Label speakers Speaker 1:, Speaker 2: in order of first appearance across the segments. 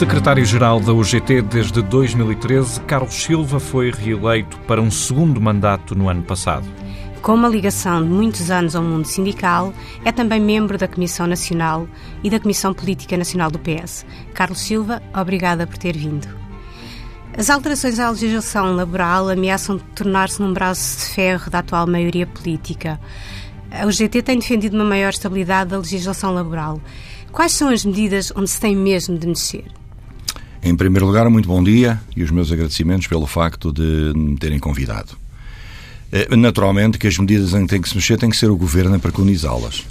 Speaker 1: Secretário-Geral da UGT desde 2013, Carlos Silva foi reeleito para um segundo mandato no ano passado.
Speaker 2: Com uma ligação de muitos anos ao mundo sindical, é também membro da Comissão Nacional e da Comissão Política Nacional do PS. Carlos Silva, obrigada por ter vindo. As alterações à legislação laboral ameaçam tornar-se num braço de ferro da atual maioria política. A UGT tem defendido uma maior estabilidade da legislação laboral. Quais são as medidas onde se tem mesmo de mexer?
Speaker 3: Em primeiro lugar, muito bom dia e os meus agradecimentos pelo facto de me terem convidado. Eh, naturalmente que as medidas em que tem que se mexer tem que ser o Governo a preconizá-las.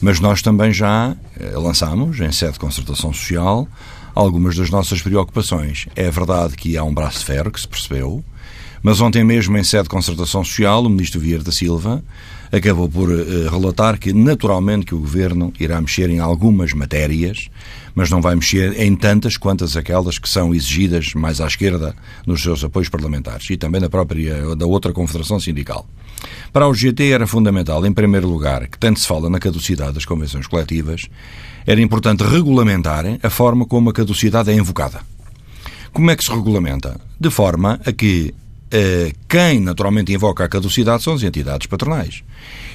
Speaker 3: Mas nós também já eh, lançamos, em sede de concertação social, algumas das nossas preocupações. É verdade que há um braço de ferro que se percebeu, mas ontem mesmo, em sede de concertação social, o Ministro Vieira da Silva acabou por uh, relatar que, naturalmente, que o Governo irá mexer em algumas matérias, mas não vai mexer em tantas quantas aquelas que são exigidas mais à esquerda nos seus apoios parlamentares e também da própria, da outra confederação sindical. Para o GT era fundamental, em primeiro lugar, que tanto se fala na caducidade das convenções coletivas, era importante regulamentar a forma como a caducidade é invocada. Como é que se regulamenta? De forma a que quem naturalmente invoca a caducidade são as entidades patronais.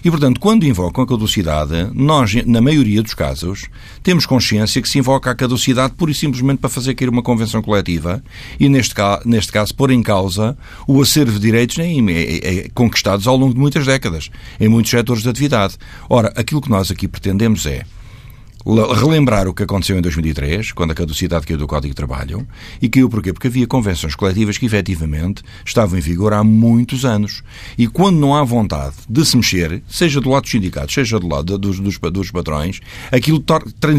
Speaker 3: E, portanto, quando invocam a caducidade, nós, na maioria dos casos, temos consciência que se invoca a caducidade pura e simplesmente para fazer cair uma convenção coletiva e, neste, caso, neste caso, pôr em causa o acervo de direitos conquistados ao longo de muitas décadas, em muitos setores de atividade. Ora, aquilo que nós aqui pretendemos é relembrar o que aconteceu em 2003, quando a caducidade caiu do Código de Trabalho, e caiu porquê? Porque havia convenções coletivas que efetivamente estavam em vigor há muitos anos. E quando não há vontade de se mexer, seja do lado dos sindicatos, seja do lado dos, dos, dos patrões, aquilo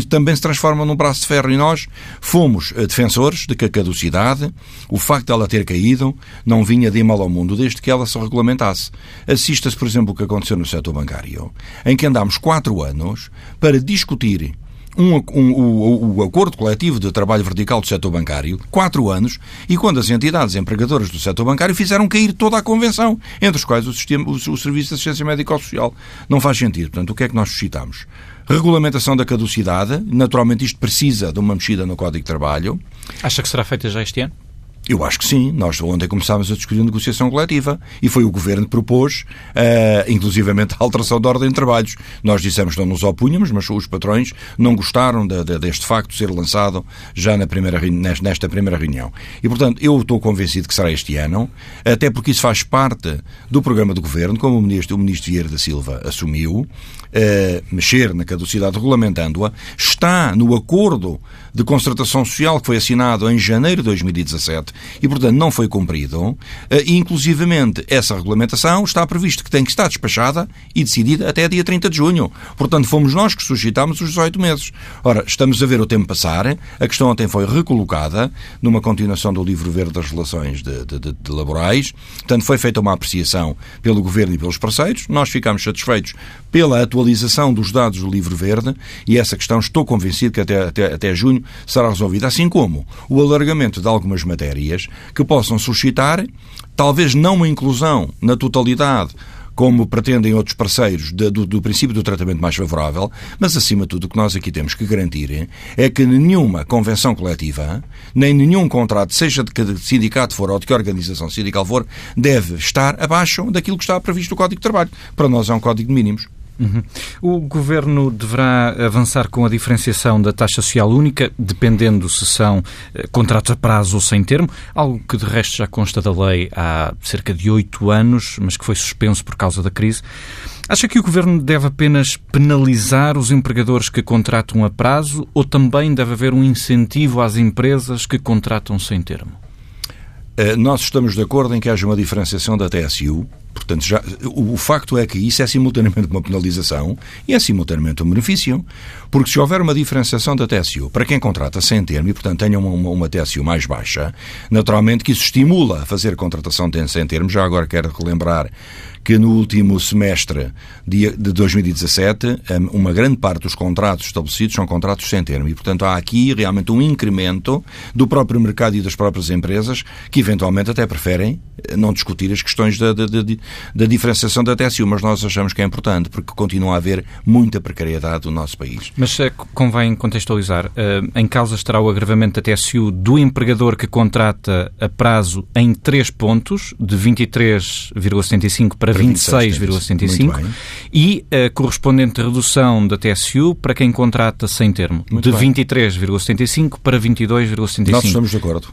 Speaker 3: também se transforma num braço de ferro. E nós fomos eh, defensores de que a caducidade, o facto de ela ter caído, não vinha de mal ao mundo desde que ela se regulamentasse. Assista-se, por exemplo, o que aconteceu no setor bancário, em que andámos quatro anos para discutir um, um, o, acordo coletivo de trabalho vertical do setor bancário, quatro anos, e quando as entidades empregadoras do setor bancário fizeram cair toda a convenção, entre os quais o, sistema, o, o Serviço de Assistência Médico-Social. Não faz sentido. Portanto, o que é que nós suscitamos? Regulamentação da caducidade. Naturalmente, isto precisa de uma mexida no Código de Trabalho.
Speaker 1: Acha que será feita já este ano?
Speaker 3: Eu acho que sim. Nós ontem começámos a discutir a negociação coletiva e foi o Governo que propôs, uh, inclusivamente, a alteração da ordem de trabalhos. Nós dissemos que não nos opunhamos, mas os patrões não gostaram de, de, deste facto ser lançado já na primeira, nesta primeira reunião. E, portanto, eu estou convencido que será este ano, até porque isso faz parte do programa do Governo, como o Ministro, o ministro Vieira da Silva assumiu, mexer na caducidade regulamentando-a, está no acordo de concertação social que foi assinado em janeiro de 2017 e, portanto, não foi cumprido. Eh, e, inclusivamente, essa regulamentação está previsto que tem que estar despachada e decidida até dia 30 de junho. Portanto, fomos nós que suscitámos os 18 meses. Ora, estamos a ver o tempo passar. A questão ontem foi recolocada numa continuação do livro verde das relações de, de, de, de laborais. Portanto, foi feita uma apreciação pelo Governo e pelos parceiros. Nós ficámos satisfeitos pela atualização dos dados do livro verde e essa questão estou convencido que até, até, até junho será resolvida. Assim como o alargamento de algumas matérias que possam suscitar, talvez não uma inclusão na totalidade como pretendem outros parceiros, do, do, princípio do tratamento mais favorável, mas acima de tudo o que nós aqui temos que garantir é que nenhuma convenção coletiva, nem nenhum contrato, seja de que sindicato for ou de que organização sindical for, deve estar abaixo daquilo que está previsto no Código de Trabalho. Para nós é um código de mínimos.
Speaker 1: Uhum. O Governo deverá avançar com a diferenciação da taxa social única, dependendo se são eh, contratos a prazo ou sem termo, algo que de resto já consta da lei há cerca de oito anos, mas que foi suspenso por causa da crise. Acha que o Governo deve apenas penalizar os empregadores que contratam a prazo ou também deve haver um incentivo às empresas que contratam sem termo?
Speaker 3: Eh, nós estamos de acordo em que haja uma diferenciação da TSU, Portanto, já, o, o, facto é que isso é simultaneamente uma penalização e é simultaneamente um benefício. Porque se houver uma diferenciação da TSU para quem contrata sem termo e, portanto, tenha uma, uma, uma TSU mais baixa, naturalmente que isso estimula a fazer contratação sem termo. Já agora quero relembrar que no último semestre de 2017, uma grande parte dos contratos estabelecidos são contratos sem termo e, portanto, há aqui realmente um incremento do próprio mercado e das próprias empresas que, eventualmente, até preferem eh, não discutir as questões de, de, de, da diferenciação da TSU, mas nós achamos que é importante porque continua a haver muita precariedade no nosso país.
Speaker 1: Mas uh, convém contextualizar. Uh, em causa estará o agravamento da TSU do empregador que contrata a prazo em três pontos, de 23,75 para, para 26,75 e a correspondente redução da TSU para quem contrata sem termo, Muito de 23,75 para 22,75.
Speaker 3: Nós estamos de acordo.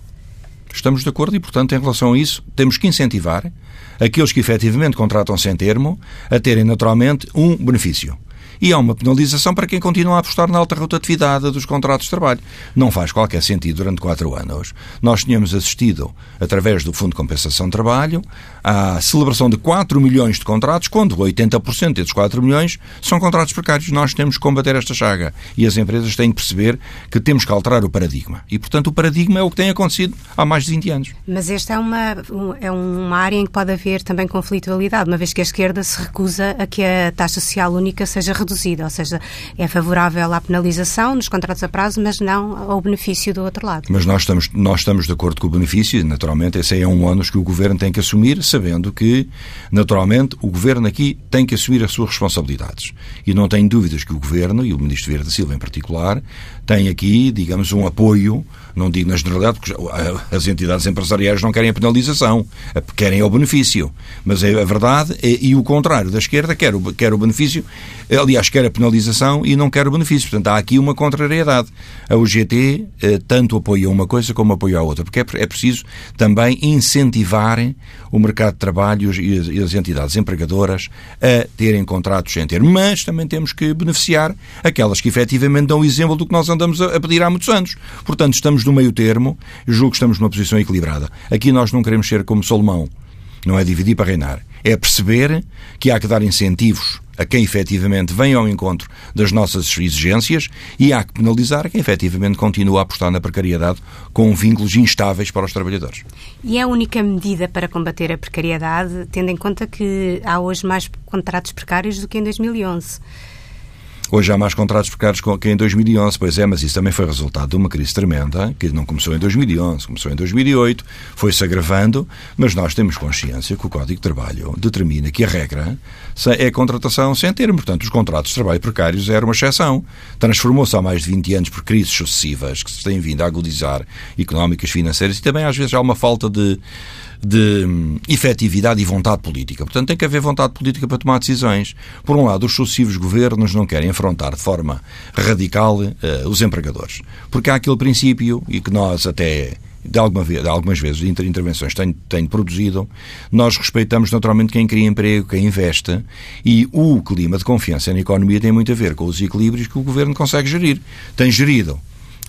Speaker 3: Estamos de acordo e, portanto, em relação a isso, temos que incentivar aqueles que efetivamente contratam sem termo a terem naturalmente um benefício e há uma penalização para quem continua a apostar na alta rotatividade dos contratos de trabalho. Não faz qualquer sentido durante quatro anos. Nós tínhamos assistido, através do Fundo de Compensação de Trabalho, à celebração de 4 milhões de contratos, quando 80% desses 4 milhões são contratos precários. Nós temos que combater esta chaga e as empresas têm que perceber que temos que alterar o paradigma. E, portanto, o paradigma é o que tem acontecido há mais de 20 anos.
Speaker 2: Mas esta é uma, é uma área em que pode haver também conflitualidade, uma vez que a esquerda se recusa a que a taxa social única seja reduzida reduzida, ou seja, é favorável à penalização nos contratos a prazo, mas não ao benefício do outro lado.
Speaker 3: Mas nós estamos, nós estamos de acordo com o benefício, naturalmente, esse é um ônus que o Governo tem que assumir, sabendo que, naturalmente, o Governo aqui tem que assumir as suas responsabilidades. E não tenho dúvidas que o Governo, e o Ministro Vieira da Silva em particular, tem aqui, digamos, um apoio, não digo na generalidade, porque as entidades empresariais não querem a penalização, querem o benefício. Mas é a verdade, e o contrário da esquerda quer o, quer o benefício, aliás, quer a penalização e não quer o benefício. Portanto, há aqui uma contrariedade. A UGT eh, tanto apoia uma coisa como apoia a outra, porque é, é preciso também incentivar o mercado de trabalho e as, entidades empregadoras a terem contratos sem ter. Mas também temos que beneficiar aquelas que efetivamente dão o exemplo do que nós andamos a pedir há muitos anos. Portanto, estamos no meio termo, julgo que estamos numa posição equilibrada. Aqui nós não queremos ser como Salomão, não é dividir para reinar. É perceber que há que dar incentivos a quem efetivamente vem ao encontro das nossas exigências e há que penalizar quem efetivamente continua a apostar na precariedade com vínculos instáveis para os trabalhadores.
Speaker 2: E é a única medida para combater a precariedade, tendo em conta que há hoje mais contratos precários do que em 2011.
Speaker 3: Hoje há mais contratos precários que em 2011, pois é, mas isso também foi resultado de uma crise tremenda, que não começou em 2011, começou em 2008, foi-se agravando, mas nós temos consciência que o Código de Trabalho determina que a regra é a contratação sem termo. Portanto, os contratos de trabalho precários eram uma exceção. Transformou-se há mais de 20 anos por crises sucessivas que se têm vindo a agudizar económicas, financeiras e também às vezes há uma falta de de hum, efetividade e vontade política. Portanto, tem que haver vontade política para tomar decisões. Por um lado, os sucessivos governos não querem afrontar de forma radical uh, os empregadores. Porque há aquele princípio, e que nós até de, alguma vez, de algumas vezes intervenções tenho produzido, nós respeitamos naturalmente quem cria emprego, quem investe, e o clima de confiança na economia tem muito a ver com os equilíbrios que o governo consegue gerir. Tem gerido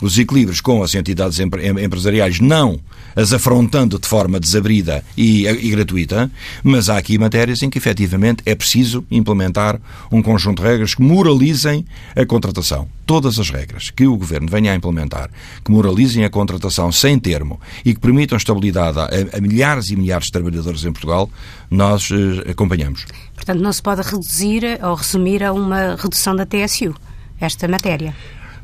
Speaker 3: os equilíbrios com as entidades empresariais, não as afrontando de forma desabrida e, e, gratuita, mas há aqui matérias em que efetivamente é preciso implementar um conjunto de regras que moralizem a contratação. Todas as regras que o Governo venha a implementar, que moralizem a contratação sem termo e que permitam estabilidade a, a milhares e milhares de trabalhadores em Portugal, nós eh, acompanhamos.
Speaker 2: Portanto, não se pode reduzir ou resumir a uma redução da TSU, esta matéria.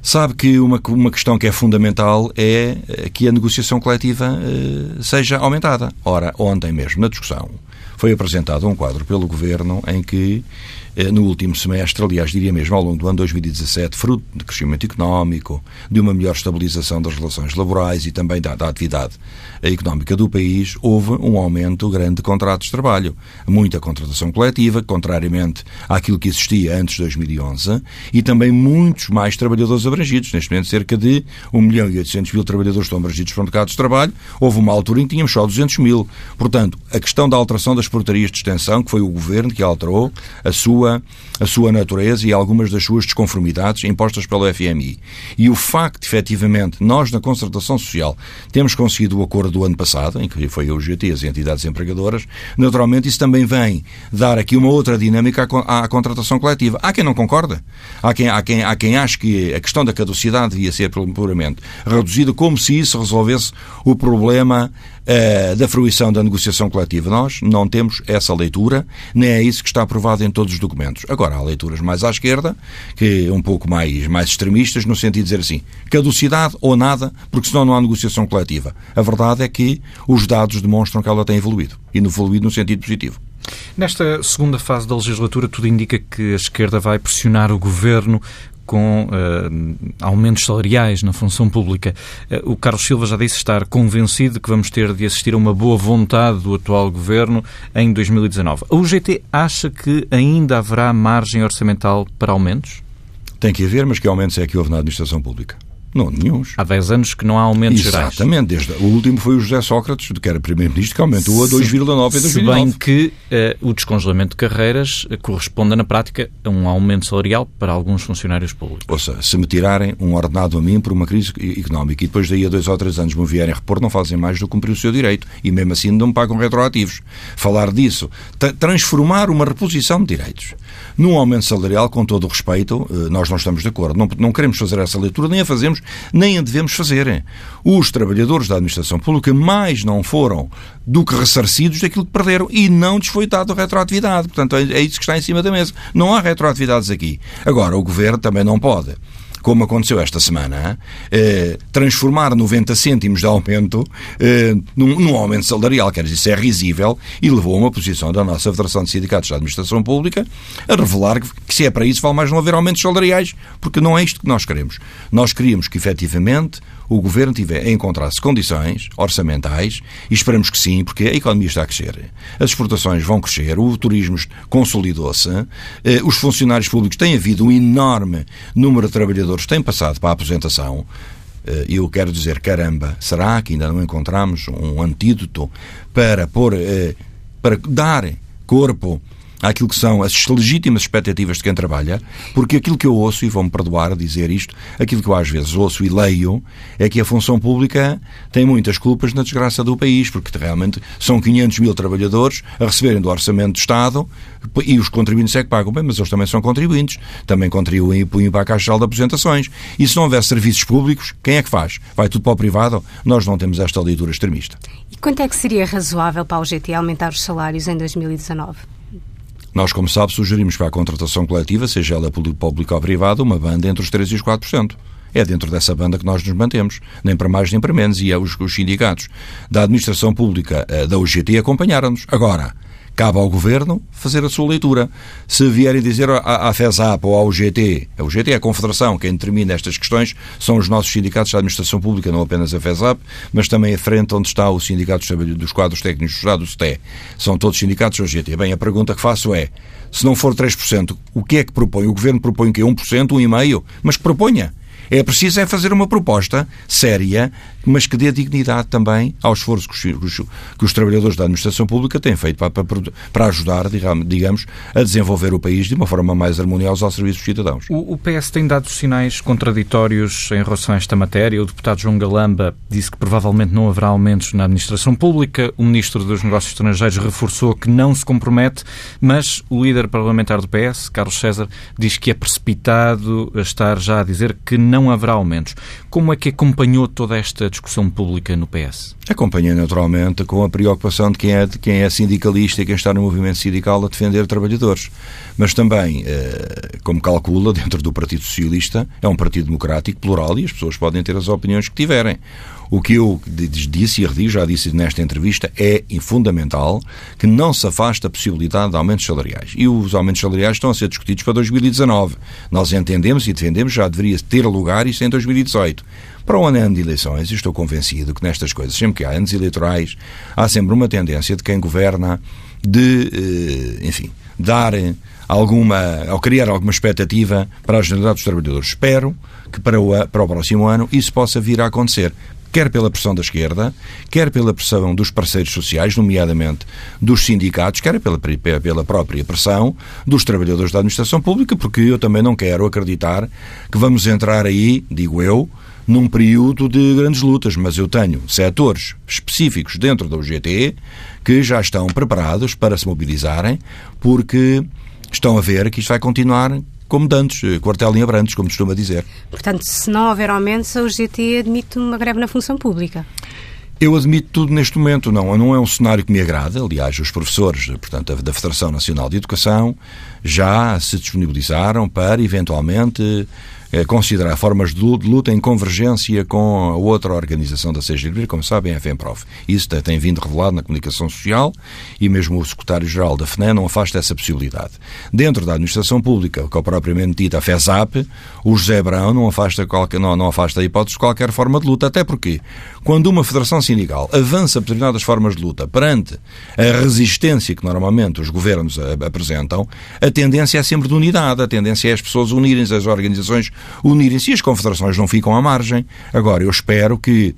Speaker 3: Sabe que uma, uma questão que é fundamental é eh, que a negociação coletiva uh, seja aumentada. Ora, ontem mesmo, na discussão, foi apresentado um quadro pelo Governo em que eh, no último semestre, aliás, diria mesmo ao longo do ano 2017, fruto de crescimento económico, de uma melhor estabilização das relações laborais e também da, da atividade económica do país, houve um aumento grande de contratos de trabalho. Muita contratação coletiva, contrariamente àquilo que existia antes de 2011, e também muitos mais trabalhadores abrangidos. Neste momento, cerca de 1 milhão e 800 mil trabalhadores estão abrangidos por mercados de trabalho. Houve uma altura em que tínhamos só 200 mil. Portanto, a questão da alteração das portarias de extensão, que foi o Governo que alterou a sua sua, a sua natureza e algumas das suas desconformidades impostas pelo FMI. E o facto, efetivamente, nós na concertação social temos conseguido o acordo do ano passado, em que foi a UGT e as entidades empregadoras, naturalmente isso também vem dar aqui uma outra dinâmica à, à contratação coletiva. Há quem não concorda. Há quem, há, quem, há quem ache que a questão da caducidade devia ser puramente reduzida, como se isso resolvesse o problema uh, da fruição da negociação coletiva. Nós não temos essa leitura, nem é isso que está aprovado em todos os documentos. Agora, há leituras mais à esquerda, que um pouco mais, mais extremistas, no sentido de dizer assim, caducidade ou nada, porque senão não há negociação coletiva. A verdade é que os dados demonstram que ela tem evoluído, e evoluído no sentido positivo.
Speaker 1: Nesta segunda fase da legislatura, tudo indica que a esquerda vai pressionar o governo com uh, aumentos salariais na função pública. Uh, o Carlos Silva já disse estar convencido que vamos ter de assistir a uma boa vontade do atual governo em 2019. A UGT acha que ainda haverá margem orçamental para aumentos?
Speaker 3: Tem que haver, mas que aumentos é que houve na administração pública? Não, nenhums.
Speaker 1: Há 10 anos que não há aumentos
Speaker 3: Exatamente,
Speaker 1: gerais.
Speaker 3: Exatamente. Desde, o último foi o José Sócrates, que era Primeiro-Ministro, que aumentou a 2,9 em 2009.
Speaker 1: Se bem que uh, o descongelamento de carreiras uh, corresponde, na prática, a um aumento salarial para alguns funcionários públicos.
Speaker 3: Ou seja, se me tirarem um ordenado a mim por uma crise económica e depois daí a dois ou três anos me vierem repor, não fazem mais do que cumprir o seu direito. E mesmo assim não me pagam retroativos. Falar disso, transformar uma reposição de direitos num aumento salarial, com todo o respeito, uh, nós não estamos de acordo. Não, não queremos fazer essa leitura, nem a fazemos, nem a devemos fazer. Os trabalhadores da administração pública mais não foram do que ressarcidos daquilo que perderam e não lhes foi dado retroatividade. Portanto, é, isso que está em cima da mesa. Não há retroatividades aqui. Agora, o governo também não pode como aconteceu esta semana, eh, transformar 90 cêntimos de aumento eh, num, num, aumento salarial, quer dizer, isso é risível, e levou a uma posição da nossa Federação de Sindicatos da Administração Pública a revelar que, que se é para isso vale mais não haver aumentos salariais, porque não é isto que nós queremos. Nós queríamos que, efetivamente, o Governo tiver encontrar-se condições orçamentais, e esperamos que sim, porque a economia está a crescer, as exportações vão crescer, o turismo consolidou-se, eh, os funcionários públicos têm havido um enorme número de trabalhadores que têm passado para a aposentação, eh, e eu quero dizer, caramba, será que ainda não encontramos um antídoto para pôr, eh, para dar corpo àquilo que são as legítimas expectativas de quem trabalha, porque aquilo que eu ouço, e vão-me perdoar dizer isto, aquilo que eu às vezes ouço e leio, é que a função pública tem muitas culpas na desgraça do país, porque realmente são 500 mil trabalhadores a receberem do orçamento do Estado e os contribuintes é que pagam bem, mas eles também são contribuintes, também contribuem e punham para a Caixa de Aposentações. E se não houver serviços públicos, quem é que faz? Vai tudo para o privado? Nós não temos esta leitura extremista.
Speaker 2: E quanto é que seria razoável para o GT aumentar os salários em 2019?
Speaker 3: Nós, como sabe, sugerimos para a contratação coletiva, seja ela pública ou privada, uma banda entre os 3% e os 4%. É dentro dessa banda que nós nos mantemos, nem para mais nem para menos, e é os, os sindicatos da administração pública eh, da UGT acompanharam-nos. Agora, Cabe ao Governo fazer a sua leitura. Se vierem dizer à, à FESAP ou ao UGT, a UGT é a Confederação, quem determina estas questões são os nossos sindicatos da administração pública, não apenas a FESAP, mas também a frente onde está o Sindicato dos Quadros Técnicos do Estado, o STE. São todos sindicatos da UGT. Bem, a pergunta que faço é, se não for 3%, o que é que propõe? O Governo propõe que é 1%, 1,5%, mas que proponha. É preciso é fazer uma proposta séria, mas que dê dignidade também ao esforço que os, que os trabalhadores da administração pública têm feito para, para, para, ajudar, digamos, a desenvolver o país de uma forma mais harmoniosa ao serviço dos cidadãos.
Speaker 1: O, o PS tem dado sinais contraditórios em relação a esta matéria. O deputado João Galamba disse que provavelmente não haverá aumentos na administração pública. O ministro dos Negócios Estrangeiros reforçou que não se compromete, mas o líder parlamentar do PS, Carlos César, diz que é precipitado estar já a dizer que não não haverá aumentos. Como é que acompanhou toda esta discussão pública no PS?
Speaker 3: Acompanhei naturalmente com a preocupação de quem é, de quem é sindicalista e quem está no movimento sindical a defender trabalhadores. Mas também, eh, como calcula, dentro do Partido Socialista, é um partido democrático, plural, e as pessoas podem ter as opiniões que tiverem. O que eu disse e redigo, já disse nesta entrevista, é fundamental que não se afaste a possibilidade de aumentos salariais. E os aumentos salariais estão a ser discutidos para 2019. Nós entendemos e defendemos já deveria ter lugar isso em 2018. Para o ano de eleições, estou convencido que nestas coisas, sempre que há anos eleitorais, há sempre uma tendência de quem governa de, eh, enfim, dar alguma, ou criar alguma expectativa para a generalidade dos trabalhadores. Espero que para o, para o próximo ano isso possa vir a acontecer quer pela pressão da esquerda, quer pela pressão dos parceiros sociais, nomeadamente dos sindicatos, quer pela, pela própria pressão dos trabalhadores da administração pública, porque eu também não quero acreditar que vamos entrar aí, digo eu, num período de grandes lutas, mas eu tenho setores específicos dentro da UGT que já estão preparados para se mobilizarem, porque estão a ver que isto vai continuar como dantes, eh, quartel em abrantes, como costuma dizer.
Speaker 2: Portanto, se não houver aumentos, a UGT admite uma greve na função pública.
Speaker 3: Eu admito tudo neste momento, não, não é um cenário que me agrada. Aliás, os professores, portanto, da Federação Nacional de Educação já se disponibilizaram para, eventualmente, eh, considerar formas de luta em convergência com a outra organização da CGLB, como sabem, a FEMPROF. Isso tem vindo revelado na comunicação social e mesmo o secretário-geral da FNE não afasta essa possibilidade. Dentro da administração pública, que é propriamente dita a FESAP, o José Brão não afasta, qualquer, não, não afasta a hipótese de qualquer forma de luta, até porque quando uma federação sindical avança determinadas formas de luta perante a resistência que normalmente os governos apresentam, a tendência é sempre de unidade, a tendência é as pessoas unirem-se, as organizações unirem-se e as confederações não ficam à margem. Agora, eu espero que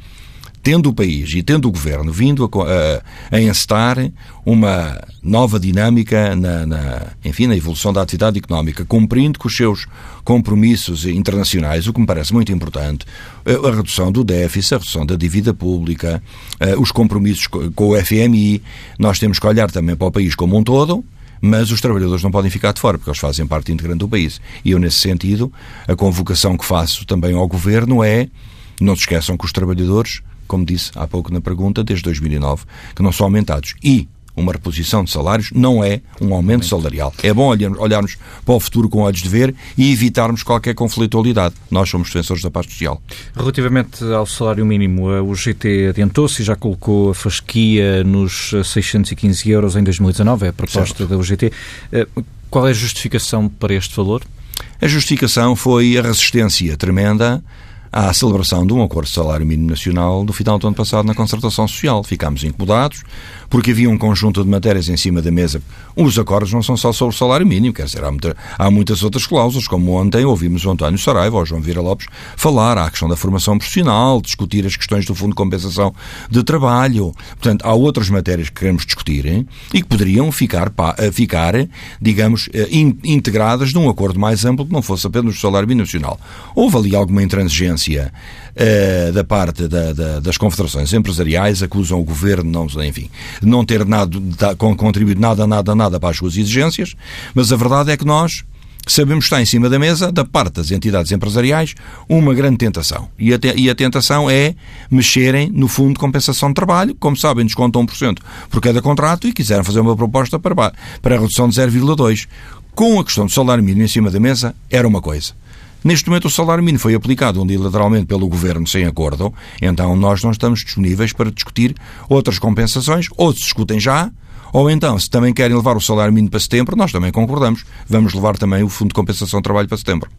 Speaker 3: tendo o país e tendo o governo vindo a, a, a encetar uma nova dinâmica na, na, enfim, na evolução da atividade económica, cumprindo com os seus compromissos internacionais, o que me parece muito importante, a redução do déficit, a redução da dívida pública, os compromissos com o FMI, nós temos que olhar também para o país como um todo, mas os trabalhadores não podem ficar de fora, porque eles fazem parte integrante do país. E eu, nesse sentido, a convocação que faço também ao Governo é não se esqueçam que os trabalhadores, como disse há pouco na pergunta, desde 2009, que não são aumentados. E uma reposição de salários não é um aumento salarial. É bom olharmos para o futuro com olhos de ver e evitarmos qualquer conflitualidade. Nós somos defensores da paz social.
Speaker 1: Relativamente ao salário mínimo, o GT adiantou-se e já colocou a fasquia nos 615 euros em 2019, é a proposta certo. da UGT. Eh, qual é a justificação para este valor?
Speaker 3: A justificação foi a resistência tremenda à celebração de um acordo de salário mínimo nacional do final do ano passado na concertação social. Ficámos incomodados, porque havia um conjunto de matérias em cima da mesa. Os acordos não são só sobre o salário mínimo, quer dizer, há, muita, há muitas outras cláusulas, como ontem ouvimos o António Saraiva ou João Vieira Lopes falar, há a questão da formação profissional, discutir as questões do Fundo de Compensação de Trabalho. Portanto, há outras matérias que queremos discutir hein, e que poderiam ficar, eh, ficar digamos, eh, integradas num acordo mais amplo que não fosse apenas o salário mínimo nacional. Houve ali alguma intransigência uh, da parte da, da, das confederações empresariais, acusam o governo, não, enfim, não ter nada, contribuído nada, nada, nada para as suas exigências, mas a verdade é que nós sabemos que está em cima da mesa, da parte das entidades empresariais, uma grande tentação. E a, te, e a tentação é mexerem no Fundo de Compensação de Trabalho, como sabem, descontam 1% por cada contrato e quiseram fazer uma proposta para, para a redução de 0,2%. Com a questão do salário mínimo em cima da mesa, era uma coisa. Neste momento, o salário mínimo foi aplicado unilateralmente pelo Governo sem acordo, então nós não estamos disponíveis para discutir outras compensações, ou se discutem já, ou então, se também querem levar o salário mínimo para setembro, nós também concordamos. Vamos levar também o Fundo de Compensação de Trabalho para setembro.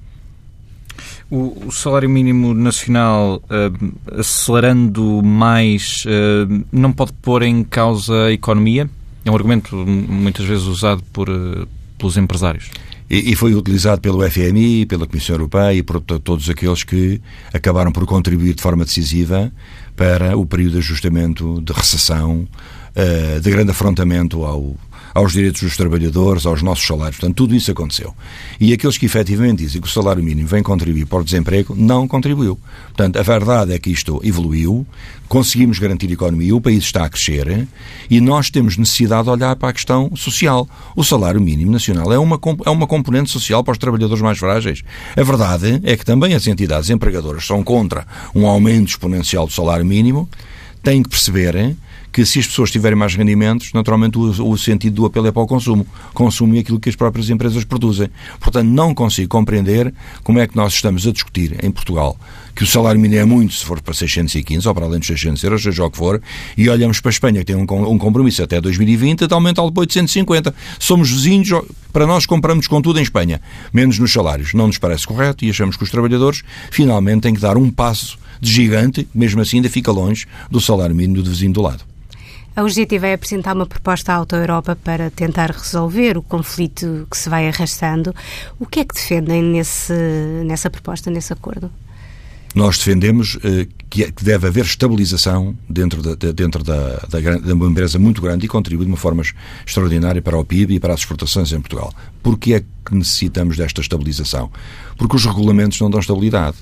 Speaker 1: O, o salário mínimo nacional, uh, acelerando mais, uh, não pode pôr em causa a economia? É um argumento muitas vezes usado por, uh, pelos empresários.
Speaker 3: E, foi utilizado pelo FMI, pela Comissão Europeia e por todos aqueles que acabaram por contribuir de forma decisiva para o período de ajustamento, de recessão, eh, de grande afrontamento ao, aos direitos dos trabalhadores, aos nossos salários. Portanto, tudo isso aconteceu. E aqueles que efetivamente dizem que o salário mínimo vem contribuir para o desemprego, não contribuiu. Portanto, a verdade é que isto evoluiu, conseguimos garantir a economia, o país está a crescer e nós temos necessidade de olhar para a questão social. O salário mínimo nacional é uma, é uma componente social para os trabalhadores mais frágeis. A verdade é que também as entidades empregadoras são contra um aumento exponencial do salário mínimo, têm que perceber que se as pessoas tiverem mais rendimentos, naturalmente o, o, sentido do apelo é para o consumo. Consumo é aquilo que as próprias empresas produzem. Portanto, não consigo compreender como é que nós estamos a discutir em Portugal que o salário mínimo é muito se for para 615 ou para além dos 600 euros, seja o que for, e olhamos para a Espanha, que tem um, um compromisso até 2020 de aumentá-lo para 850. Somos vizinhos, para nós compramos com tudo em Espanha, menos nos salários. Não nos parece correto e achamos que os trabalhadores finalmente têm que dar um passo de gigante, mesmo assim ainda fica longe do salário mínimo do vizinho do lado.
Speaker 2: A UGT vai apresentar uma proposta à Auto-Europa para tentar resolver o conflito que se vai arrastando. O que é que defendem nesse, nessa proposta, nesse acordo?
Speaker 3: Nós defendemos eh, que, é, que, deve haver estabilização dentro, da, de, dentro da, da, uma empresa muito grande e contribui de uma forma extraordinária para o PIB e para as exportações em Portugal. Porquê é que necessitamos desta estabilização? Porque os regulamentos não dão estabilidade.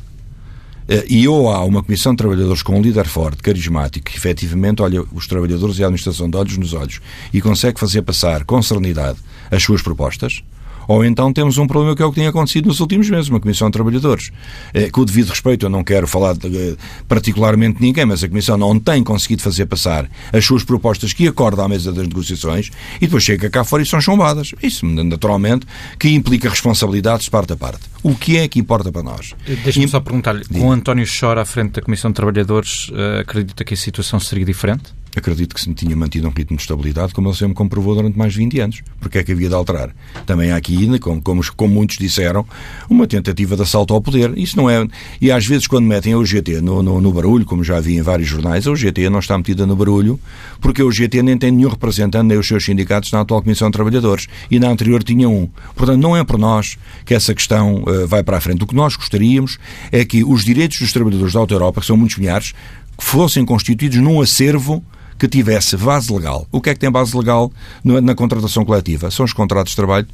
Speaker 3: Eh, e ou há uma comissão de trabalhadores com um líder forte, carismático, que efetivamente olha os trabalhadores e a administração de olhos nos olhos e consegue fazer passar com serenidade as suas propostas, Ou então temos um problema que é o que tem acontecido nos últimos meses, uma Comissão de Trabalhadores. É, com o devido respeito, eu não quero falar de, eh, particularmente de ninguém, mas a Comissão não tem conseguido fazer passar as suas propostas que acorda à mesa das negociações e depois chega cá fora e são chumbadas. Isso, naturalmente, que implica responsabilidades de parte a parte. O que é que importa para nós?
Speaker 1: Deixa-me só perguntar-lhe, com António Chora à frente da Comissão de Trabalhadores, eh, acredita que a situação seria diferente?
Speaker 3: Acredito que se tinha mantido um ritmo de estabilidade, como ele sempre comprovou durante mais de 20 anos. Porque é que havia de alterar? Também há aqui, como, como, como muitos disseram, uma tentativa de assalto ao poder. Isso não é. E às vezes, quando metem a UGT no, no, no barulho, como já vi em vários jornais, a UGT não está metida no barulho, porque a UGT nem tem nenhum representante, nem os seus sindicatos, na atual Comissão de Trabalhadores. E na anterior tinha um. Portanto, não é por nós que essa questão uh, vai para a frente. O que nós gostaríamos é que os direitos dos trabalhadores da Auto Europa, que são muitos milhares, fossem constituídos num acervo que tivesse base legal. O que é que tem base legal na contratação coletiva? São os contratos de trabalho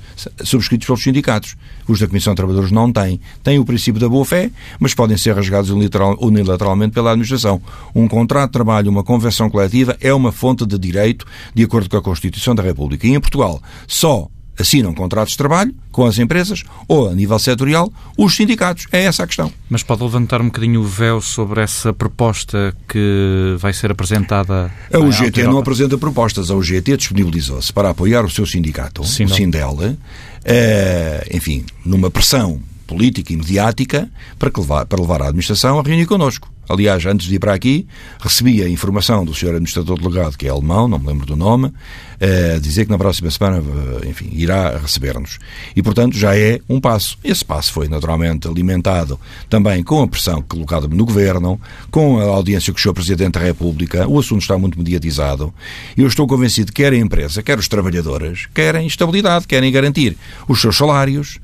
Speaker 3: subscritos pelos sindicatos. Os da Comissão de Trabalhadores não têm. Têm o princípio da boa-fé, mas podem ser rasgados unilateralmente pela administração. Um contrato de trabalho, uma convenção coletiva, é uma fonte de direito de acordo com a Constituição da República. E em Portugal, só assinam contratos de trabalho com as empresas ou, a nível setorial, os sindicatos. É essa a questão.
Speaker 1: Mas pode levantar um bocadinho o véu sobre essa proposta que vai ser apresentada?
Speaker 3: A UGT não apresenta propostas. A UGT disponibilizou-se para apoiar o seu sindicato, Sim, o Sindel, eh, enfim, numa pressão política e mediática para, levar, para levar a administração a reunir connosco. Aliás, antes de ir para aqui, recebi a informação do senhor administrador delegado, que é alemão, não me lembro do nome, a dizer que na próxima semana, eh, enfim, irá receber-nos. E, portanto, já é um passo. Esse passo foi, naturalmente, alimentado também com a pressão colocada no Governo, com a audiência com o Sr. Presidente da República. O assunto está muito mediatizado. Eu estou convencido que quer a empresa, quer os trabalhadores, querem estabilidade, querem garantir os seus salários,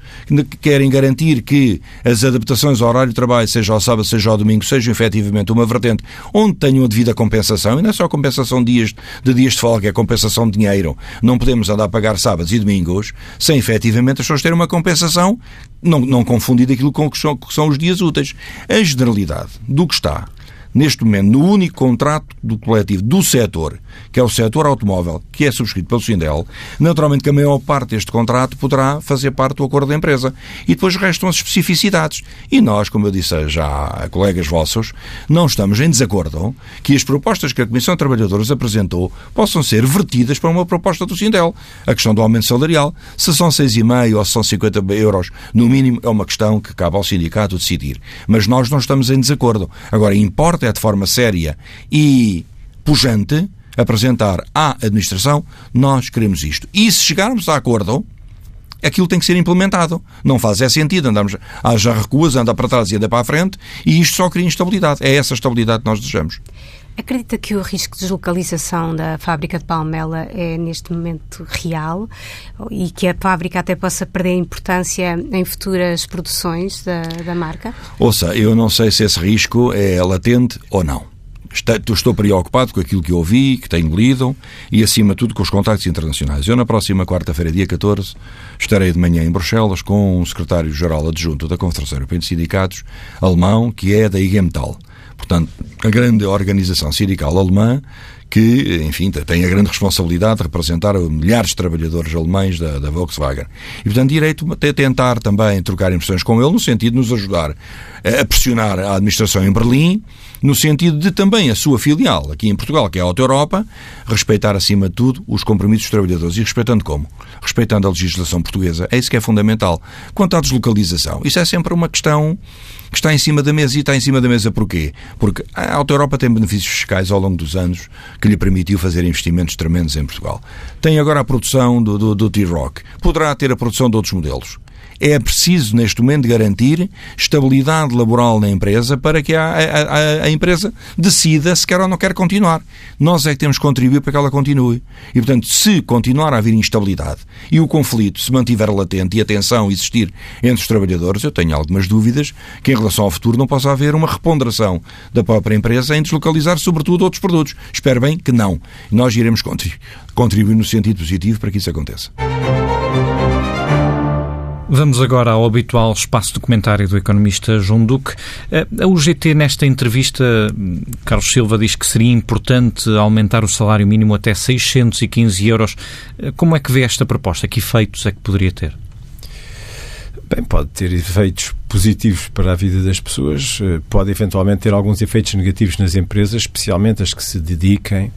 Speaker 3: querem garantir que as adaptações ao horário de trabalho, seja ao sábado, seja ao domingo, sejam efetivamente uma vertente onde tenham a devida compensação, e não é só compensação de dias, de dias de folga, é compensação de dinheiro dinheiro. Não podemos andar a pagar sábados e domingos sem efetivamente as pessoas terem uma compensação, não, não confundir aquilo com o que são, que são os dias úteis. A generalidade do que está neste momento, no único contrato do coletivo do setor, que é o setor automóvel, que é subscrito pelo Sindel, naturalmente que a maior parte deste contrato poderá fazer parte do acordo da empresa. E depois restam as especificidades. E nós, como eu disse já a colegas vossos, não estamos em desacordo que as propostas que a Comissão de Trabalhadores apresentou possam ser vertidas para uma proposta do Sindel. A questão do aumento salarial, se são 6,5 ou se são 50 euros, no mínimo, é uma questão que cabe ao sindicato decidir. Mas nós não estamos em desacordo. Agora, importa é de forma séria e pujante apresentar à administração nós queremos isto. E se chegarmos a acordo, aquilo tem que ser implementado. Não faz é sentido andarmos, já recuas, anda para trás e anda para a frente, e isto só cria instabilidade. É essa estabilidade que nós desejamos.
Speaker 2: Acredita que o risco de deslocalização da fábrica de Palmela é neste momento real e que a fábrica até possa perder importância em futuras produções da, da marca?
Speaker 3: Ouça, eu não sei se esse risco é latente ou não. Estou preocupado com aquilo que ouvi, que tenho lido e, acima de tudo, com os contactos internacionais. Eu, na próxima quarta-feira, dia 14, estarei de manhã em Bruxelas com o secretário-geral adjunto da Confederação Europeia de Sindicatos, alemão, que é da IG Metall. Portanto, a grande organização sindical alemã que, enfim, tem a grande responsabilidade de representar milhares de trabalhadores alemães da, da Volkswagen. E, portanto, direito a tentar também trocar impressões com ele, no sentido de nos ajudar a pressionar a administração em Berlim, no sentido de também a sua filial, aqui em Portugal, que é a Auto Europa, respeitar, acima de tudo, os compromissos dos trabalhadores. E respeitando como? Respeitando a legislação portuguesa. É isso que é fundamental. Quanto à deslocalização, isso é sempre uma questão que está em cima da mesa. E está em cima da mesa porquê? Porque a Auto Europa tem benefícios fiscais ao longo dos anos que lhe permitiu fazer investimentos tremendos em Portugal. Tem agora a produção do, do, do T-Rock. Poderá ter a produção de outros modelos é preciso, neste momento, garantir estabilidade laboral na empresa para que a, a, a, empresa decida se quer ou não quer continuar. Nós é que temos que contribuir para que ela continue. E, portanto, se continuar a haver instabilidade e o conflito se mantiver latente e a tensão existir entre os trabalhadores, eu tenho algumas dúvidas que, em relação ao futuro, não possa haver uma reponderação da própria empresa em deslocalizar, sobretudo, outros produtos. Espero bem que não. Nós iremos contribuir no sentido positivo para que isso aconteça.
Speaker 1: Vamos agora ao habitual espaço documentário do economista João Duque. Eh, a UGT, nesta entrevista, Carlos Silva diz que seria importante aumentar o salário mínimo até 615 euros. Eh, como é que vê esta proposta? Que efeitos é que poderia ter?
Speaker 4: Bem, pode ter efeitos positivos para a vida das pessoas, eh, pode eventualmente ter alguns efeitos negativos nas empresas, especialmente as que se dediquem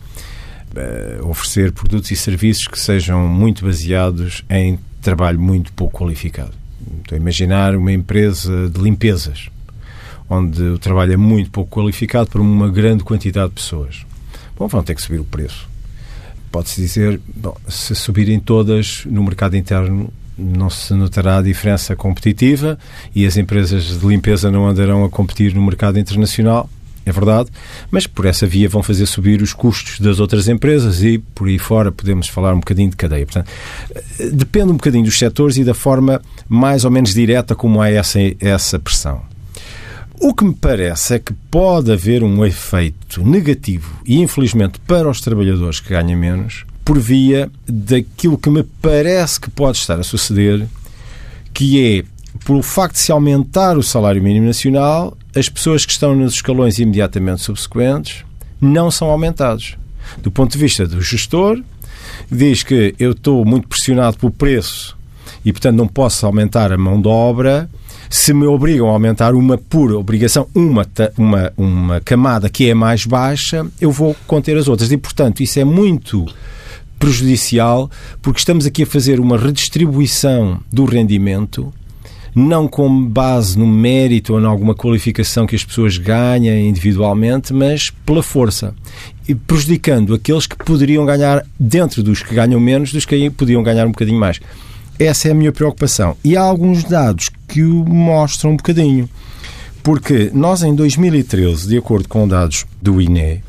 Speaker 4: a oferecer produtos e serviços que sejam muito baseados em trabalho muito pouco qualificado. Estou a imaginar uma empresa de limpezas, onde o trabalho é muito pouco qualificado para uma grande quantidade de pessoas. Bom, vão ter que subir o preço. Pode-se dizer, bom, se subirem todas no mercado interno, não se notará a diferença competitiva e as empresas de limpeza não andarão a competir no mercado internacional. É verdade, mas por essa via vão fazer subir os custos das outras empresas e por aí fora podemos falar um bocadinho de cadeia. Portanto, depende um bocadinho dos setores e da forma mais ou menos direta como há essa, essa pressão. O que me parece é que pode haver um efeito negativo e, infelizmente, para os trabalhadores que ganham menos, por via daquilo que me parece que pode estar a suceder, que é, pelo facto de se aumentar o salário mínimo nacional, as pessoas que estão nos escalões imediatamente subsequentes não são aumentados. Do ponto de vista do gestor, diz que eu estou muito pressionado pelo preço e, portanto, não posso aumentar a mão de obra. Se me obrigam a aumentar uma pura obrigação, uma, uma, uma camada que é mais baixa, eu vou conter as outras. E, portanto, isso é muito prejudicial porque estamos aqui a fazer uma redistribuição do rendimento não com base no mérito ou em alguma qualificação que as pessoas ganhem individualmente, mas pela força. E prejudicando aqueles que poderiam ganhar, dentro dos que ganham menos, dos que podiam ganhar um bocadinho mais. Essa é a minha preocupação. E há alguns dados que o mostram um bocadinho. Porque nós, em 2013, de acordo com dados do INE,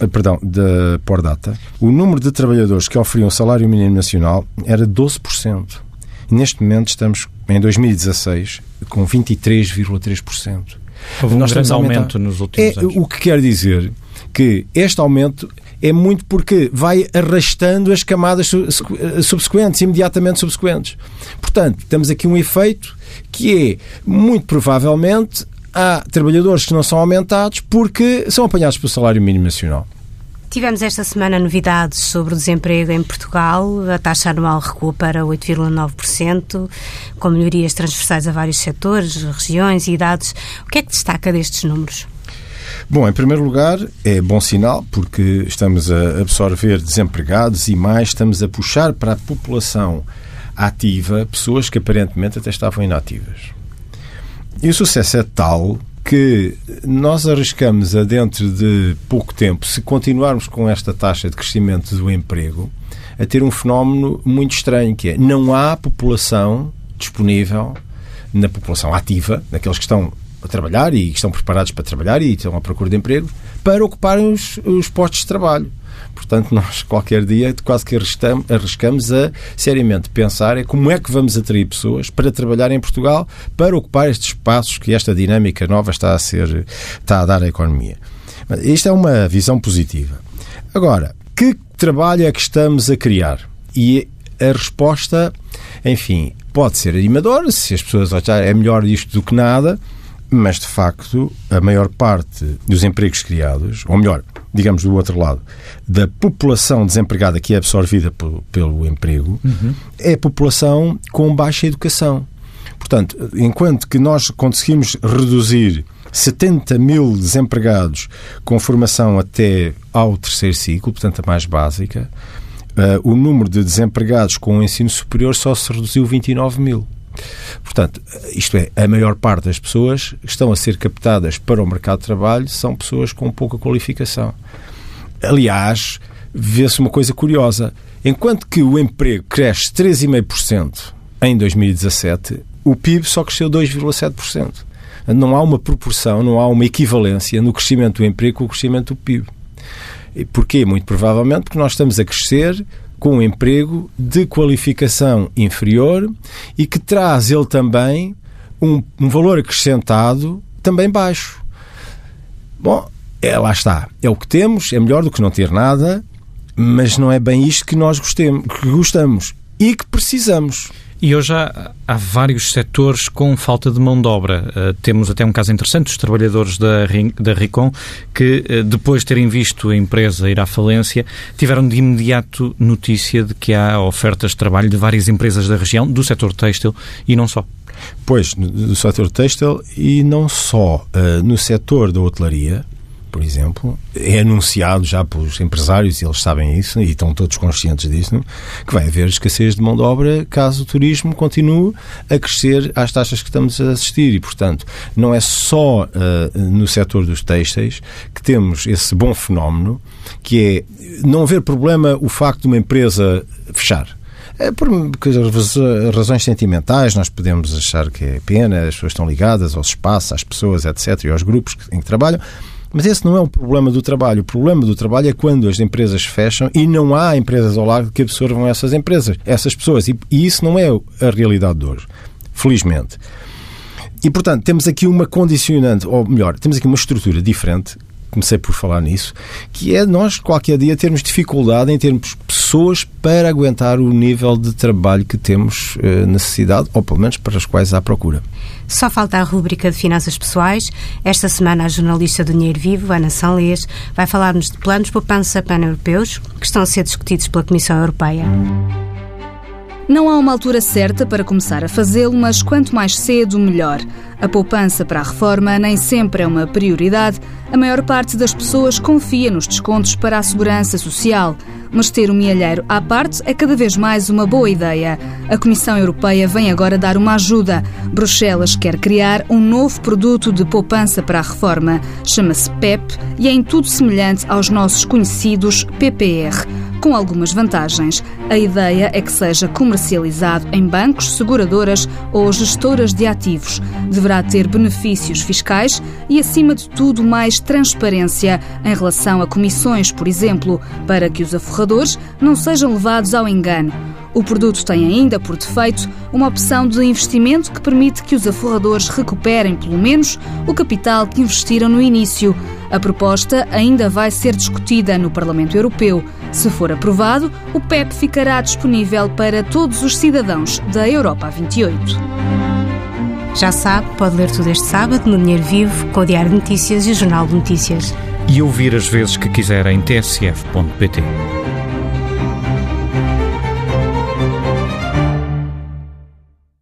Speaker 4: eh, perdão, da Pordata, o número de trabalhadores que oferiam salário mínimo nacional era 12%. E neste momento estamos em 2016 com 23,3%.
Speaker 1: Houve um Nós grande aumento nos últimos
Speaker 4: é,
Speaker 1: anos.
Speaker 4: O que quer dizer que este aumento é muito porque vai arrastando as camadas subsequentes, imediatamente subsequentes. Portanto, temos aqui um efeito que é, muito provavelmente, há trabalhadores que não são aumentados porque são apanhados pelo salário mínimo nacional.
Speaker 2: Tivemos esta semana novidades sobre o desemprego em Portugal. A taxa anual recua para 8,9%, com melhorias transversais a vários setores, regiões e idades. O que é que destaca destes números?
Speaker 4: Bom, em primeiro lugar, é bom sinal porque estamos a absorver desempregados e mais estamos a puxar para a população ativa pessoas que aparentemente até estavam inativas. E o sucesso é tal que nós arriscamos a dentro de pouco tempo, se continuarmos com esta taxa de crescimento do emprego, a ter um fenómeno muito estranho, que é não há população disponível na população ativa, naqueles que estão a trabalhar e que estão preparados para trabalhar e estão à procura de emprego, para ocuparem os, os postos de trabalho. Portanto, nós qualquer dia quase que arriscamos a seriamente pensar é como é que vamos atrair pessoas para trabalhar em Portugal para ocupar estes espaços que esta dinâmica nova está a ser está a dar à economia. Isto é uma visão positiva. Agora, que trabalho é que estamos a criar? E a resposta, enfim, pode ser animadora, se as pessoas acharem é melhor isto do que nada, mas de facto a maior parte dos empregos criados, ou melhor, digamos do outro lado, da população desempregada que é absorvida pelo, pelo emprego, uhum. é a população com baixa educação. Portanto, enquanto que nós conseguimos reduzir 70 mil desempregados com formação até ao terceiro ciclo, portanto a mais básica, uh, o número de desempregados com o ensino superior só se reduziu 29 mil. Portanto, isto é, a maior parte das pessoas que estão a ser captadas para o mercado de trabalho são pessoas com pouca qualificação. Aliás, vê-se uma coisa curiosa. Enquanto que o emprego cresce 3,5% em 2017, o PIB só cresceu 2,7%. Não há uma proporção, não há uma equivalência no crescimento do emprego com o crescimento do PIB. Porquê? Muito provavelmente porque nós estamos a crescer com um emprego de qualificação inferior e que traz ele também um, um valor acrescentado também baixo. Bom, é, lá está. É o que temos, é melhor do que não ter nada, mas não é bem isto que nós gostemos, que gostamos e que precisamos.
Speaker 1: E hoje há, há vários setores com falta de mão de obra. Uh, temos até um caso interessante dos trabalhadores da, da RICOM que, uh, depois de terem visto a empresa ir à falência, tiveram de imediato notícia de que há ofertas de trabalho de várias empresas da região, do setor têxtil e não só.
Speaker 4: Pois, no setor têxtil e não só. Uh, no setor da hotelaria, por exemplo, é anunciado já pelos empresários, e eles sabem isso e estão todos conscientes disso, que vai haver escassez de mão de obra caso o turismo continue a crescer às taxas que estamos a assistir. E, portanto, não é só uh, no setor dos têxteis que temos esse bom fenómeno, que é não haver problema o facto de uma empresa fechar. É por razões sentimentais, nós podemos achar que é pena, as pessoas estão ligadas aos espaços, às pessoas, etc., e aos grupos em que trabalham. Mas esse não é o problema do trabalho. O problema do trabalho é quando as empresas fecham e não há empresas ao lado que absorvam essas empresas, essas pessoas. E, e isso não é a realidade de hoje, felizmente. E, portanto, temos aqui uma condicionante, ou melhor, temos aqui uma estrutura diferente comecei por falar nisso, que é nós qualquer dia termos dificuldade em termos pessoas para aguentar o nível de trabalho que temos eh, necessidade, ou pelo menos para as quais há procura.
Speaker 2: Só falta a rúbrica de finanças pessoais. Esta semana, a jornalista do Dinheiro Vivo, Ana Sanlês, vai falar-nos de planos poupança pan-europeus que estão a ser discutidos pela Comissão Europeia.
Speaker 5: Não há uma altura certa para começar a fazê-lo, mas quanto mais cedo, melhor. A poupança para a reforma nem sempre é uma prioridade. A maior parte das pessoas confia nos descontos para a segurança social. Mas ter um mielheiro à parte é cada vez mais uma boa ideia. A Comissão Europeia vem agora dar uma ajuda. Bruxelas quer criar um novo produto de poupança para a reforma. Chama-se PEP e é em tudo semelhante aos nossos conhecidos PPR com algumas vantagens. A ideia é que seja comercializado em bancos, seguradoras ou gestoras de ativos. Deverá ter benefícios fiscais e, acima de tudo, mais transparência em relação a comissões, por exemplo, para que os aforradores não sejam levados ao engano. O produto tem ainda, por defeito, uma opção de investimento que permite que os aforradores recuperem, pelo menos, o capital que investiram no início. A proposta ainda vai ser discutida no Parlamento Europeu. Se for aprovado, o PEP ficará disponível para todos os cidadãos da Europa 28.
Speaker 2: Já sabe, pode ler tudo este sábado no Dinheiro Vivo, com o Diário de Notícias e o Jornal de Notícias.
Speaker 1: E ouvir as vezes que quiser em tsf.pt.